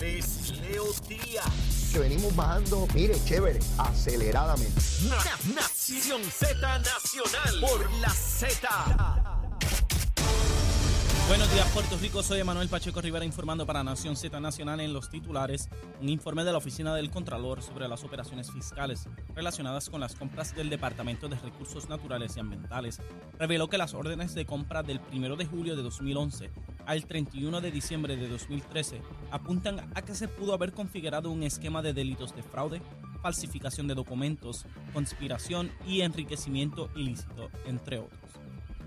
Él es Leo Díaz. Que venimos bajando, mire, chévere, aceleradamente. Na- Nación Z Nacional por la Z. Buenos días, Puerto Rico. Soy Emanuel Pacheco Rivera informando para Nación Z Nacional en los titulares. Un informe de la Oficina del Contralor sobre las operaciones fiscales relacionadas con las compras del Departamento de Recursos Naturales y Ambientales reveló que las órdenes de compra del 1 de julio de 2011 al 31 de diciembre de 2013 apuntan a que se pudo haber configurado un esquema de delitos de fraude, falsificación de documentos, conspiración y enriquecimiento ilícito, entre otros.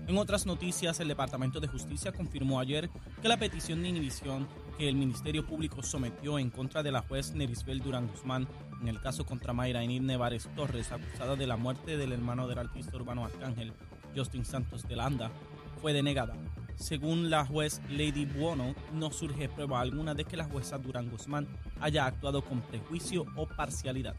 En otras noticias, el Departamento de Justicia confirmó ayer que la petición de inhibición que el Ministerio Público sometió en contra de la juez Nerisbel Durán Guzmán en el caso contra Mayra Enid Nevares Torres, acusada de la muerte del hermano del artista urbano Arcángel, Justin Santos de Landa, fue denegada. Según la juez Lady Buono, no surge prueba alguna de que la jueza Durán Guzmán haya actuado con prejuicio o parcialidad.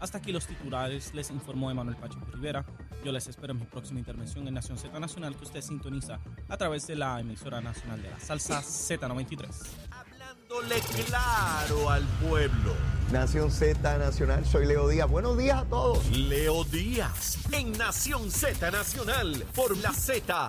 Hasta aquí los titulares, les informó Emanuel Pacheco Rivera. Yo les espero en mi próxima intervención en Nación Z Nacional que usted sintoniza a través de la emisora nacional de la salsa Z93. Hablándole claro al pueblo. Nación Z Nacional, soy Leo Díaz. Buenos días a todos. Leo Díaz en Nación Z Nacional por la Z.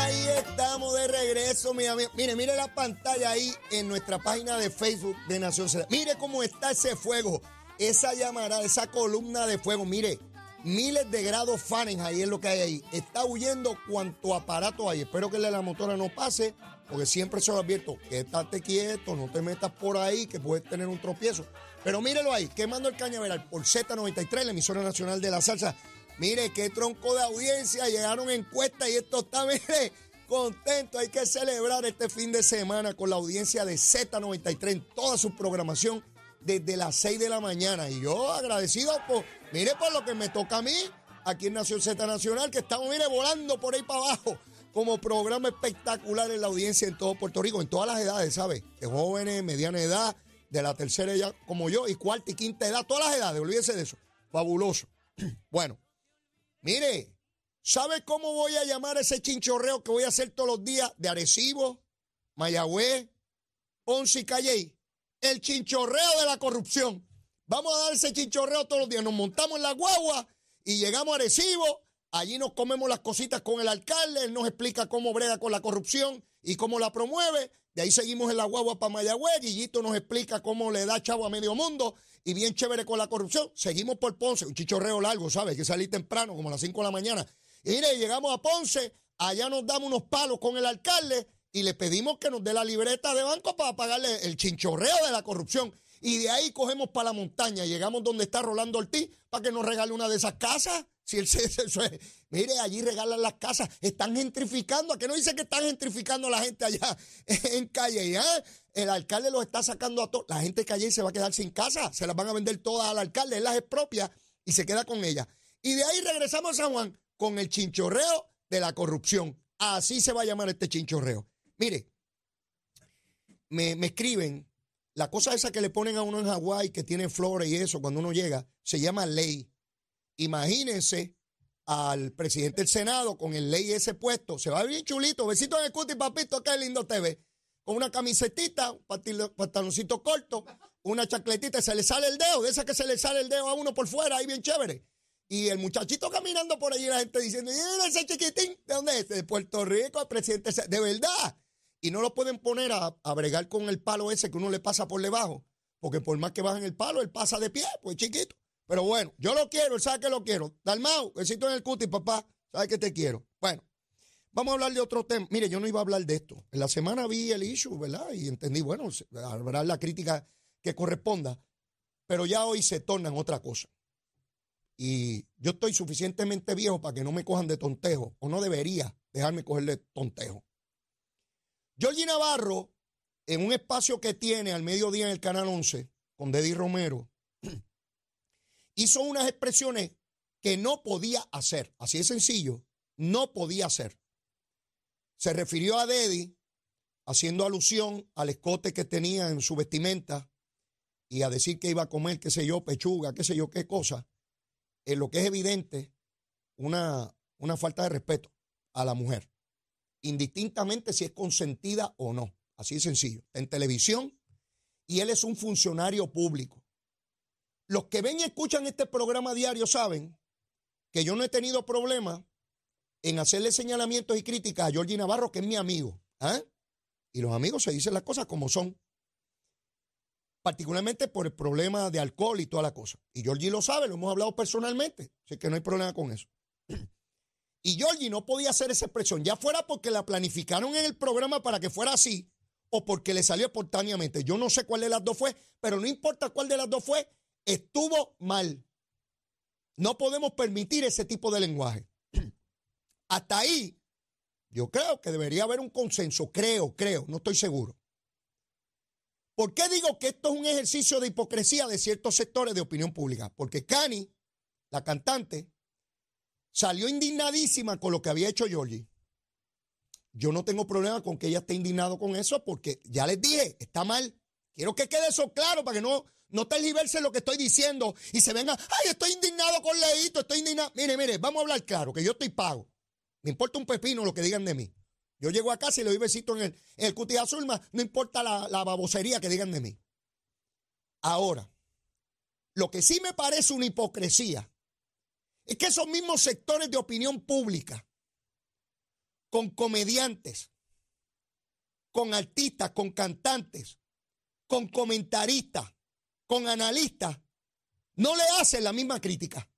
Ahí estamos de regreso, mi amigo. Mire, mire la pantalla ahí en nuestra página de Facebook de Nación Z. Mire cómo está ese fuego, esa llamarada, esa columna de fuego. Mire, miles de grados Fahrenheit es lo que hay ahí. Está huyendo cuanto aparato hay. Espero que el de la motora no pase, porque siempre se lo advierto. Quédate quieto, no te metas por ahí, que puedes tener un tropiezo. Pero mírelo ahí, quemando el cañaveral por Z93, la emisora nacional de la salsa. Mire, qué tronco de audiencia, llegaron encuestas y esto está, mire, contento. Hay que celebrar este fin de semana con la audiencia de Z93 en toda su programación desde las 6 de la mañana. Y yo agradecido por, mire, por lo que me toca a mí, aquí en Nación Z Nacional, que estamos, mire, volando por ahí para abajo, como programa espectacular en la audiencia en todo Puerto Rico, en todas las edades, ¿sabe? De jóvenes, mediana edad, de la tercera edad como yo, y cuarta y quinta edad, todas las edades, olvídese de eso. Fabuloso. Bueno, mire, ¿sabe cómo voy a llamar ese chinchorreo que voy a hacer todos los días de Arecibo, Mayagüez, Ponce y Calley? El chinchorreo de la corrupción. Vamos a dar ese chinchorreo todos los días. Nos montamos en la guagua y llegamos a Arecibo. Allí nos comemos las cositas con el alcalde. Él nos explica cómo brega con la corrupción y cómo la promueve. De ahí seguimos en la guagua para Mayagüez. Guillito nos explica cómo le da chavo a medio mundo. Y bien chévere con la corrupción. Seguimos por Ponce. Un chichorreo largo, ¿sabes? Que salir temprano, como a las 5 de la mañana. Y mire, llegamos a Ponce. Allá nos damos unos palos con el alcalde y le pedimos que nos dé la libreta de banco para pagarle el chinchorreo de la corrupción. Y de ahí cogemos para la montaña, llegamos donde está Rolando Ortiz para que nos regale una de esas casas. Si él se, mire, allí regalan las casas, están gentrificando. ¿A qué no dice que están gentrificando a la gente allá en Calle? ¿ah? El alcalde los está sacando a todos. La gente de Calle se va a quedar sin casa, se las van a vender todas al alcalde, él las expropia y se queda con ellas. Y de ahí regresamos a San Juan con el chinchorreo de la corrupción. Así se va a llamar este chinchorreo. Mire, me, me escriben, la cosa esa que le ponen a uno en Hawái, que tiene flores y eso, cuando uno llega, se llama ley. Imagínense al presidente del Senado con el ley ese puesto, se va bien chulito, besito en el cuti, papito, qué lindo te ve. Con una camisetita, un pantaloncito corto, una chacletita, se le sale el dedo, de esa que se le sale el dedo a uno por fuera, ahí bien chévere. Y el muchachito caminando por allí, la gente diciendo, ese chiquitín, ¿de dónde es? De Puerto Rico, el presidente, de verdad. Y no lo pueden poner a, a bregar con el palo ese que uno le pasa por debajo. Porque por más que bajen el palo, él pasa de pie, pues chiquito. Pero bueno, yo lo quiero, él sabe que lo quiero. Dalmau, besito en el cuti, papá. Sabe que te quiero. Bueno, vamos a hablar de otro tema. Mire, yo no iba a hablar de esto. En la semana vi el issue, ¿verdad? Y entendí, bueno, habrá la crítica que corresponda. Pero ya hoy se torna en otra cosa. Y yo estoy suficientemente viejo para que no me cojan de tontejo, o no debería dejarme coger de tontejo. Georgie Navarro, en un espacio que tiene al mediodía en el Canal 11, con Deddy Romero, hizo unas expresiones que no podía hacer. Así de sencillo, no podía hacer. Se refirió a Deddy haciendo alusión al escote que tenía en su vestimenta y a decir que iba a comer, qué sé yo, pechuga, qué sé yo, qué cosa. En lo que es evidente, una, una falta de respeto a la mujer, indistintamente si es consentida o no. Así de sencillo. En televisión y él es un funcionario público. Los que ven y escuchan este programa diario saben que yo no he tenido problema en hacerle señalamientos y críticas a Georgie Navarro, que es mi amigo. ¿ah? Y los amigos se dicen las cosas como son. Particularmente por el problema de alcohol y toda la cosa. Y Georgie lo sabe, lo hemos hablado personalmente. Así que no hay problema con eso. Y Georgie no podía hacer esa expresión, ya fuera porque la planificaron en el programa para que fuera así o porque le salió espontáneamente. Yo no sé cuál de las dos fue, pero no importa cuál de las dos fue, estuvo mal. No podemos permitir ese tipo de lenguaje. Hasta ahí, yo creo que debería haber un consenso, creo, creo, no estoy seguro. ¿Por qué digo que esto es un ejercicio de hipocresía de ciertos sectores de opinión pública? Porque Cani, la cantante, salió indignadísima con lo que había hecho Georgie. Yo no tengo problema con que ella esté indignado con eso porque ya les dije, está mal. Quiero que quede eso claro para que no, no tergiverse lo que estoy diciendo y se venga, ay, estoy indignado con Leito, estoy indignado. Mire, mire, vamos a hablar claro, que yo estoy pago. Me importa un pepino lo que digan de mí. Yo llego a casa y le doy besito en el, en el cutis azul, no importa la, la babosería que digan de mí. Ahora, lo que sí me parece una hipocresía es que esos mismos sectores de opinión pública, con comediantes, con artistas, con cantantes, con comentaristas, con analistas, no le hacen la misma crítica.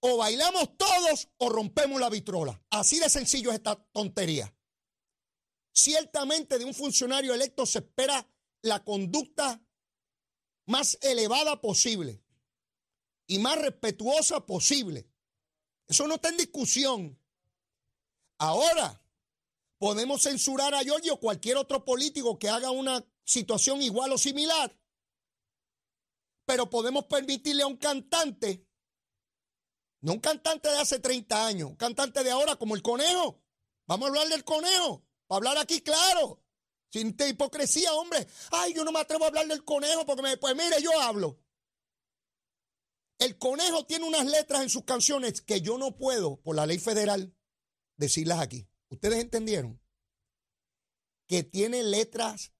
O bailamos todos o rompemos la vitrola. Así de sencillo es esta tontería. Ciertamente de un funcionario electo se espera la conducta más elevada posible y más respetuosa posible. Eso no está en discusión. Ahora, podemos censurar a Giorgio o cualquier otro político que haga una situación igual o similar, pero podemos permitirle a un cantante no un cantante de hace 30 años, un cantante de ahora como el conejo. Vamos a hablar del conejo, para hablar aquí claro. Sin hipocresía, hombre. Ay, yo no me atrevo a hablar del conejo porque me, pues mire, yo hablo. El conejo tiene unas letras en sus canciones que yo no puedo, por la ley federal, decirlas aquí. ¿Ustedes entendieron? Que tiene letras,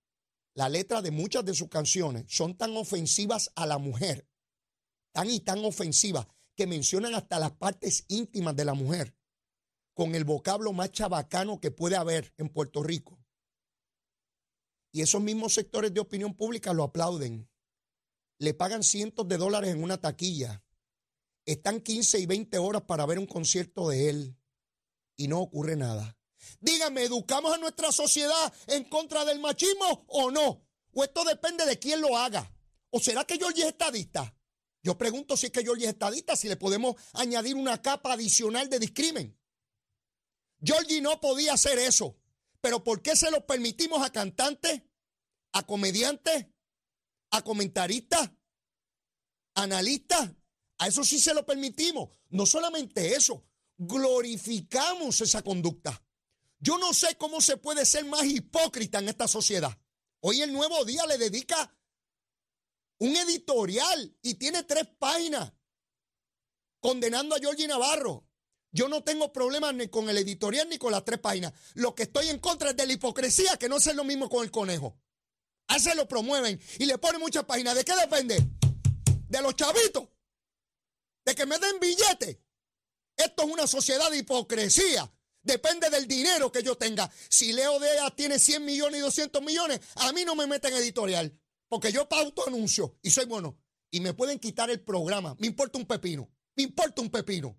la letra de muchas de sus canciones son tan ofensivas a la mujer, tan y tan ofensivas, que mencionan hasta las partes íntimas de la mujer, con el vocablo más chabacano que puede haber en Puerto Rico. Y esos mismos sectores de opinión pública lo aplauden. Le pagan cientos de dólares en una taquilla. Están 15 y 20 horas para ver un concierto de él. Y no ocurre nada. Dígame, ¿educamos a nuestra sociedad en contra del machismo o no? ¿O esto depende de quién lo haga? ¿O será que yo es estadista? Yo pregunto si es que Georgie es estadista, si le podemos añadir una capa adicional de discrimen. Georgie no podía hacer eso. Pero ¿por qué se lo permitimos a cantantes, a comediantes, a comentaristas, analistas? A eso sí se lo permitimos. No solamente eso, glorificamos esa conducta. Yo no sé cómo se puede ser más hipócrita en esta sociedad. Hoy el nuevo día le dedica un editorial y tiene tres páginas condenando a Georgie Navarro. Yo no tengo problemas ni con el editorial ni con las tres páginas. Lo que estoy en contra es de la hipocresía, que no es lo mismo con el conejo. A ese lo promueven y le ponen muchas páginas. ¿De qué depende? De los chavitos. De que me den billetes. Esto es una sociedad de hipocresía. Depende del dinero que yo tenga. Si Leo Dea tiene 100 millones y 200 millones, a mí no me meten editorial. Porque yo pauto anuncio y soy bueno. Y me pueden quitar el programa. Me importa un pepino. Me importa un pepino.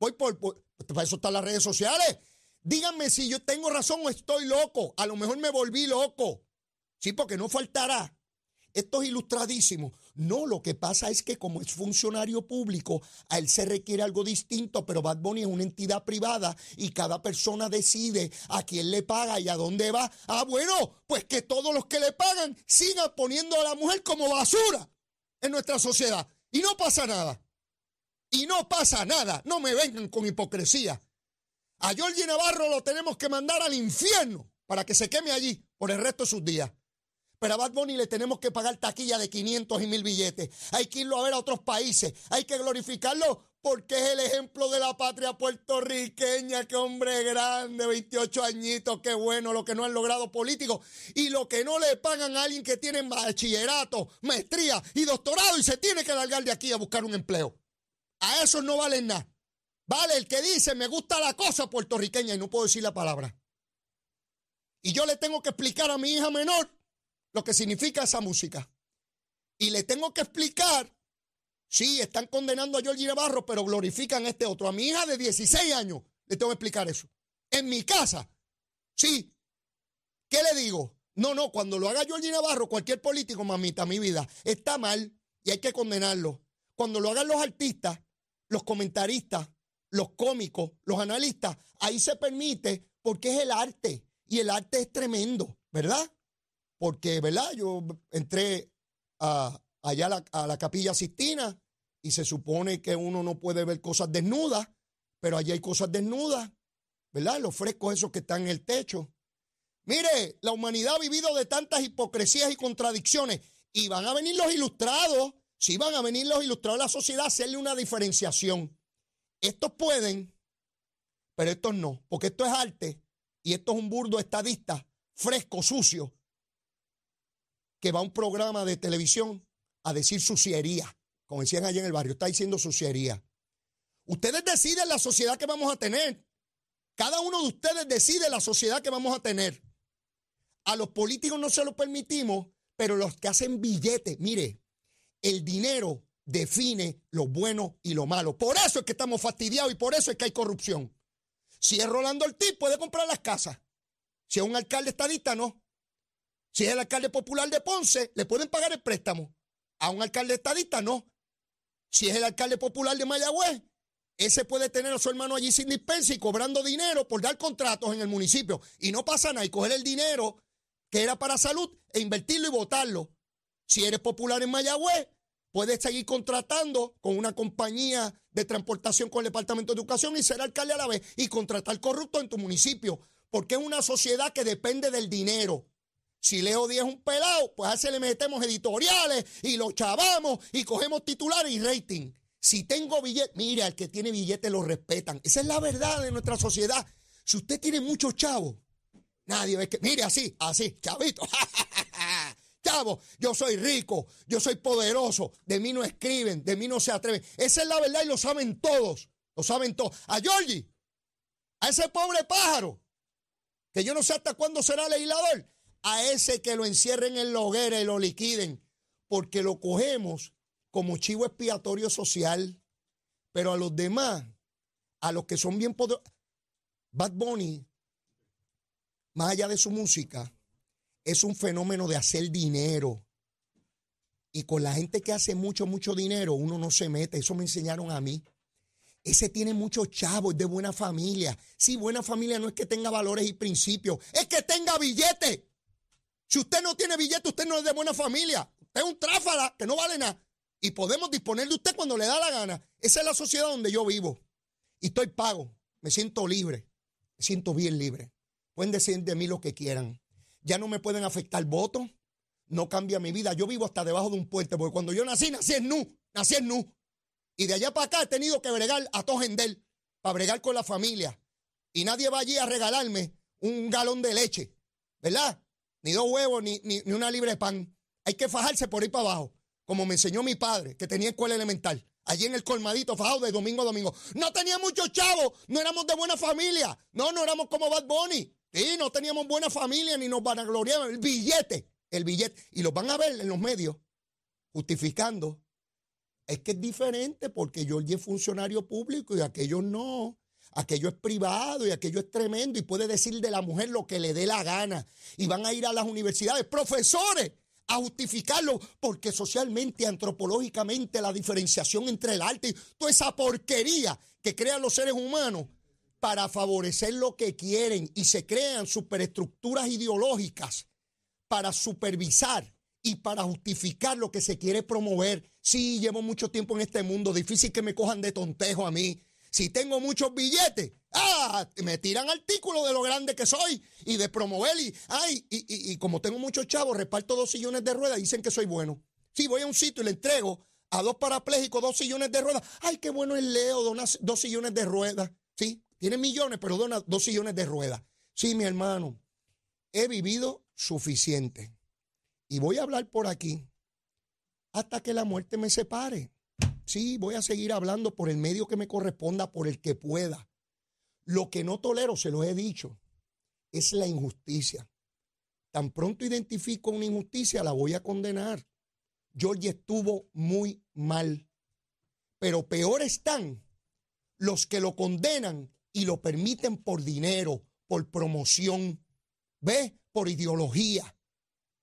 Voy por, por para eso están las redes sociales. Díganme si yo tengo razón o estoy loco. A lo mejor me volví loco. Sí, porque no faltará esto es ilustradísimo. No, lo que pasa es que como es funcionario público, a él se requiere algo distinto, pero Bad Bunny es una entidad privada y cada persona decide a quién le paga y a dónde va. Ah, bueno, pues que todos los que le pagan sigan poniendo a la mujer como basura en nuestra sociedad. Y no pasa nada. Y no pasa nada. No me vengan con hipocresía. A Georgie Navarro lo tenemos que mandar al infierno para que se queme allí por el resto de sus días. Pero a Bad Bunny le tenemos que pagar taquilla de 500 y mil billetes. Hay que irlo a ver a otros países. Hay que glorificarlo porque es el ejemplo de la patria puertorriqueña, qué hombre grande, 28 añitos, qué bueno lo que no han logrado políticos y lo que no le pagan a alguien que tiene bachillerato, maestría y doctorado y se tiene que largar de aquí a buscar un empleo. A eso no valen nada. Vale el que dice, me gusta la cosa puertorriqueña y no puedo decir la palabra. Y yo le tengo que explicar a mi hija menor lo que significa esa música. Y le tengo que explicar Sí, están condenando a Georgie Navarro, pero glorifican a este otro. A mi hija de 16 años le tengo que explicar eso. En mi casa. Sí. ¿Qué le digo? No, no, cuando lo haga Georgie Navarro, cualquier político, mamita, mi vida, está mal y hay que condenarlo. Cuando lo hagan los artistas, los comentaristas, los cómicos, los analistas, ahí se permite porque es el arte y el arte es tremendo, ¿verdad? Porque, ¿verdad? Yo entré a, allá a la, a la capilla Sistina y se supone que uno no puede ver cosas desnudas, pero allí hay cosas desnudas, ¿verdad? Los frescos esos que están en el techo. Mire, la humanidad ha vivido de tantas hipocresías y contradicciones y van a venir los ilustrados, sí van a venir los ilustrados de la sociedad a hacerle una diferenciación. Estos pueden, pero estos no, porque esto es arte y esto es un burdo estadista, fresco, sucio, que va a un programa de televisión a decir suciería como decían allá en el barrio, está diciendo suciería. Ustedes deciden la sociedad que vamos a tener. Cada uno de ustedes decide la sociedad que vamos a tener. A los políticos no se lo permitimos, pero los que hacen billetes, mire, el dinero define lo bueno y lo malo. Por eso es que estamos fastidiados y por eso es que hay corrupción. Si es Rolando Ortiz, puede comprar las casas. Si es un alcalde estadista, no. Si es el alcalde popular de Ponce, le pueden pagar el préstamo. A un alcalde estadista, no. Si es el alcalde popular de Mayagüez, ese puede tener a su hermano allí sin dispensa y cobrando dinero por dar contratos en el municipio. Y no pasa nada y coger el dinero que era para salud e invertirlo y votarlo. Si eres popular en Mayagüez, puedes seguir contratando con una compañía de transportación con el Departamento de Educación y ser alcalde a la vez y contratar corruptos en tu municipio. Porque es una sociedad que depende del dinero. Si Leo Díaz es un pelado, pues a ese le metemos editoriales y lo chavamos y cogemos titulares y rating. Si tengo billete, mire, al que tiene billete lo respetan. Esa es la verdad de nuestra sociedad. Si usted tiene muchos chavos, nadie ve que, mire así, así, chavito. Chavo, yo soy rico, yo soy poderoso, de mí no escriben, de mí no se atreven. Esa es la verdad y lo saben todos, lo saben todos. A Georgie, a ese pobre pájaro, que yo no sé hasta cuándo será legislador, a ese que lo encierren en la hoguera y lo liquiden, porque lo cogemos como chivo expiatorio social, pero a los demás, a los que son bien poderosos, Bad Bunny, más allá de su música, es un fenómeno de hacer dinero. Y con la gente que hace mucho, mucho dinero, uno no se mete. Eso me enseñaron a mí. Ese tiene muchos chavos, es de buena familia. Sí, buena familia no es que tenga valores y principios, es que tenga billetes. Si usted no tiene billete, usted no es de buena familia. Usted es un tráfala que no vale nada. Y podemos disponer de usted cuando le da la gana. Esa es la sociedad donde yo vivo. Y estoy pago. Me siento libre. Me siento bien libre. Pueden decir de mí lo que quieran. Ya no me pueden afectar votos. No cambia mi vida. Yo vivo hasta debajo de un puente. Porque cuando yo nací, nací en Nu. Nací en Nu. Y de allá para acá he tenido que bregar a Tojendel. Para bregar con la familia. Y nadie va allí a regalarme un galón de leche. ¿Verdad? Ni dos huevos, ni, ni, una libre de pan. Hay que fajarse por ahí para abajo, como me enseñó mi padre, que tenía escuela elemental. Allí en el colmadito, fajado de domingo a domingo. No tenía muchos chavos, no éramos de buena familia. No, no éramos como Bad Bunny. Sí, no teníamos buena familia ni nos van a gloriar. El billete, el billete. Y los van a ver en los medios justificando. Es que es diferente porque yo es funcionario público y aquellos no. Aquello es privado y aquello es tremendo y puede decir de la mujer lo que le dé la gana. Y van a ir a las universidades, profesores, a justificarlo porque socialmente, antropológicamente, la diferenciación entre el arte y toda esa porquería que crean los seres humanos para favorecer lo que quieren y se crean superestructuras ideológicas para supervisar y para justificar lo que se quiere promover. Sí, llevo mucho tiempo en este mundo, difícil que me cojan de tontejo a mí. Si tengo muchos billetes, ah, me tiran artículos de lo grande que soy y de promover. Y, ay, y, como tengo muchos chavos, reparto dos sillones de ruedas, dicen que soy bueno. Si voy a un sitio y le entrego a dos parapléjicos, dos sillones de ruedas. Ay, qué bueno es Leo, dona dos sillones de ruedas. Sí, tiene millones, pero dona dos sillones de ruedas. Sí, mi hermano, he vivido suficiente. Y voy a hablar por aquí hasta que la muerte me separe. Sí, voy a seguir hablando por el medio que me corresponda, por el que pueda. Lo que no tolero, se lo he dicho, es la injusticia. Tan pronto identifico una injusticia, la voy a condenar. George estuvo muy mal. Pero peor están los que lo condenan y lo permiten por dinero, por promoción, ¿ves? Por ideología.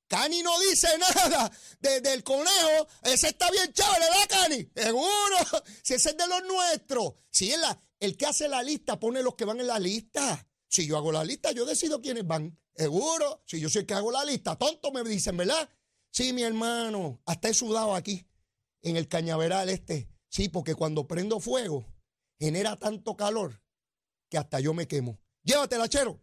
Cani no dice nada del conejo. Ese está bien chévere, ¿verdad, Cani? Seguro. Si ese es de los nuestros. Si es la, el que hace la lista pone los que van en la lista. Si yo hago la lista, yo decido quiénes van. Seguro. Si yo soy el que hago la lista, tonto me dicen, ¿verdad? Sí, mi hermano. Hasta he sudado aquí, en el cañaveral este. Sí, porque cuando prendo fuego, genera tanto calor que hasta yo me quemo. Llévatela, chero.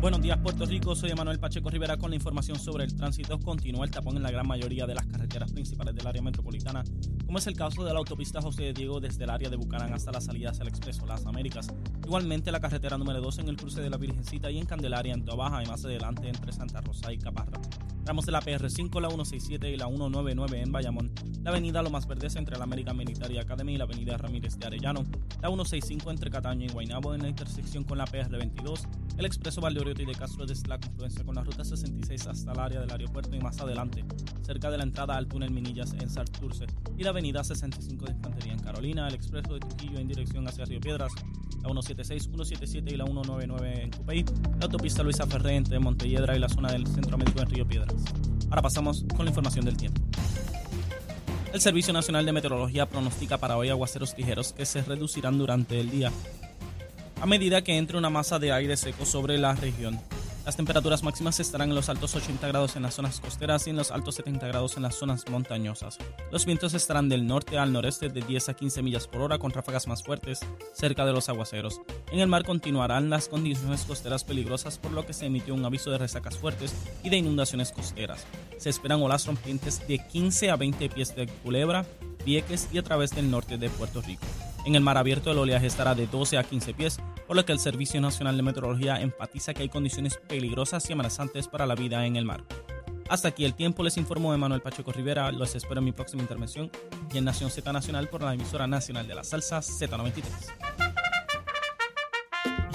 Buenos días, Puerto Rico. Soy Emanuel Pacheco Rivera con la información sobre el tránsito. Continúa el tapón en la gran mayoría de las carreteras principales del área metropolitana, como es el caso de la autopista José de Diego desde el área de Bucarán hasta la salida hacia el Expreso Las Américas. Igualmente la carretera número 2 en el cruce de la Virgencita y en Candelaria en Tobaja y más adelante entre Santa Rosa y Caparra. Tramos de la PR5, la 167 y la 199 en Bayamón, la avenida Lomas Verdes entre la American Military Academy y la avenida Ramírez de Arellano, la 165 entre Cataño y Guaynabo en la intersección con la PR22, el expreso Valdeoriotti de Castro desde la confluencia con la ruta 66 hasta el área del aeropuerto y más adelante, cerca de la entrada al túnel Minillas en Sarturce, y la avenida 65 de Infantería en Carolina, el expreso de Trujillo en dirección hacia Río Piedras, la 176, 177 y la 199 en Cupey, la autopista Luisa Ferré entre Montelledra y la zona del Centro Médico en Río Piedras. Ahora pasamos con la información del tiempo. El Servicio Nacional de Meteorología pronostica para hoy aguaceros ligeros que se reducirán durante el día a medida que entre una masa de aire seco sobre la región. Las temperaturas máximas estarán en los altos 80 grados en las zonas costeras y en los altos 70 grados en las zonas montañosas. Los vientos estarán del norte al noreste de 10 a 15 millas por hora con ráfagas más fuertes cerca de los aguaceros. En el mar continuarán las condiciones costeras peligrosas por lo que se emitió un aviso de resacas fuertes y de inundaciones costeras. Se esperan olas rompientes de 15 a 20 pies de culebra, Vieques y a través del norte de Puerto Rico. En el mar abierto el oleaje estará de 12 a 15 pies, por lo que el Servicio Nacional de Meteorología enfatiza que hay condiciones peligrosas y amenazantes para la vida en el mar. Hasta aquí el tiempo, les informó Emanuel Pacheco Rivera. Los espero en mi próxima intervención y en Nación Z Nacional por la emisora nacional de la salsa Z93.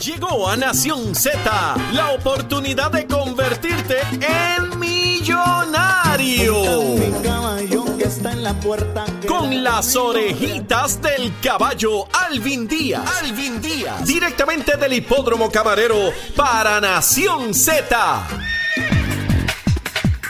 Llegó a Nación Z la oportunidad de convertirte en millonario en la puerta. Con las orejitas del caballo Alvin Díaz. Alvin Díaz. Directamente del hipódromo camarero para Nación Z.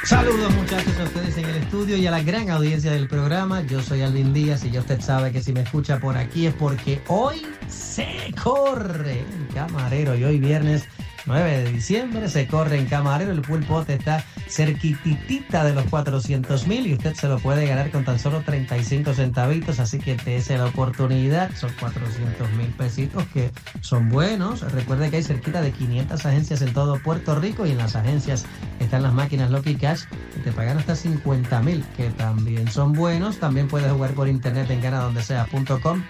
Saludos muchachos a ustedes en el y a la gran audiencia del programa. Yo soy Alvin Díaz y ya usted sabe que si me escucha por aquí es porque hoy se corre camarero y hoy viernes 9 de diciembre se corre en Camarero. El pulpo está cerquititita de los 400 mil y usted se lo puede ganar con tan solo 35 centavitos. Así que dése la oportunidad. Son 400 mil pesitos que son buenos. Recuerde que hay cerquita de 500 agencias en todo Puerto Rico y en las agencias están las máquinas Lucky Cash que te pagan hasta 50 mil, que también son buenos. También puedes jugar por internet en ganadondesea.com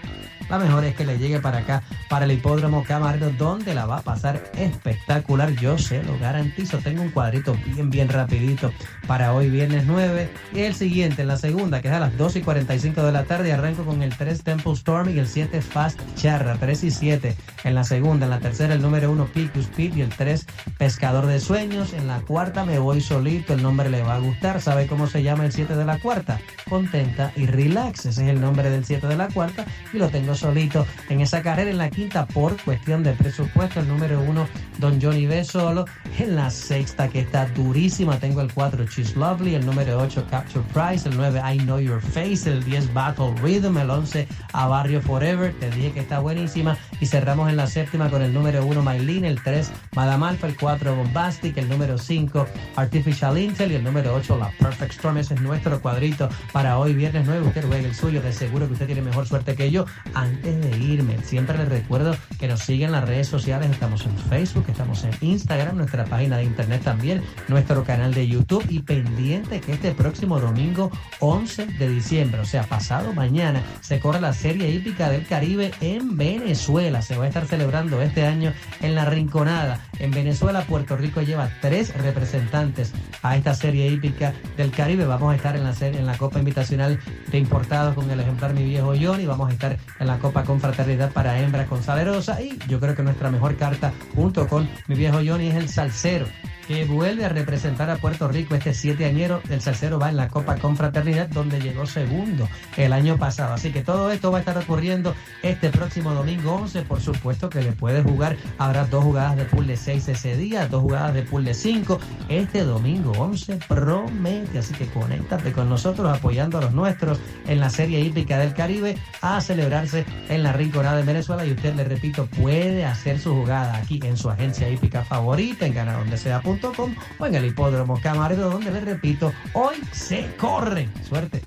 la mejor es que le llegue para acá, para el hipódromo Camarero, donde la va a pasar espectacular. Yo se lo garantizo. Tengo un cuadrito bien, bien rapidito para hoy, viernes 9. Y el siguiente, en la segunda, que es a las 2 y 45 de la tarde. Arranco con el 3 Temple Storm y el 7 Fast Charra. 3 y 7 en la segunda. En la tercera, el número 1 Picus Speed y el 3 Pescador de Sueños. En la cuarta, me voy solito. El nombre le va a gustar. ¿Sabe cómo se llama el 7 de la cuarta? Contenta y relax. Ese es el nombre del 7 de la cuarta. Y lo tengo solito en esa carrera en la quinta por cuestión de presupuesto. El número uno, Don Johnny B solo. En la sexta, que está durísima, tengo el 4, She's Lovely. El número 8, Capture Price. El 9, I Know Your Face. El 10, Battle Rhythm. El 11, A Barrio Forever. Te dije que está buenísima. Y cerramos en la séptima con el número 1 Maylin, el 3 Madame Alpha, el 4 Bombastic, el número 5 Artificial Intel y el número 8 la Perfect Storm. Ese es nuestro cuadrito para hoy viernes 9. Usted juegue el suyo, de seguro que usted tiene mejor suerte que yo. Antes de irme, siempre les recuerdo que nos siguen en las redes sociales. Estamos en Facebook, estamos en Instagram, nuestra página de internet también, nuestro canal de YouTube y pendiente que este próximo domingo 11 de diciembre, o sea, pasado mañana, se corre la Serie Hípica del Caribe en Venezuela. Se va a estar celebrando este año en la Rinconada. En Venezuela, Puerto Rico lleva tres representantes a esta Serie Hípica del Caribe. Vamos a estar en la, en la Copa Invitacional de Importados con el ejemplar Mi Viejo Johnny. Vamos a estar en la Copa Confraternidad para hembras con Salerosa. Y yo creo que nuestra mejor carta junto con Mi Viejo Johnny es el Salcero vuelve a representar a Puerto Rico este siete añero. El Salcero va en la Copa Confraternidad, donde llegó segundo el año pasado. Así que todo esto va a estar ocurriendo este próximo domingo 11. Por supuesto que le puede jugar. Habrá dos jugadas de pool de 6 ese día, dos jugadas de pool de 5. Este domingo 11 promete. Así que conéctate con nosotros apoyando a los nuestros en la Serie Hípica del Caribe a celebrarse en la Rinconada de Venezuela. Y usted, le repito, puede hacer su jugada aquí en su agencia hípica favorita, en Gana Donde Sea o en el hipódromo Camarero, donde les repito, hoy se corre. Suerte.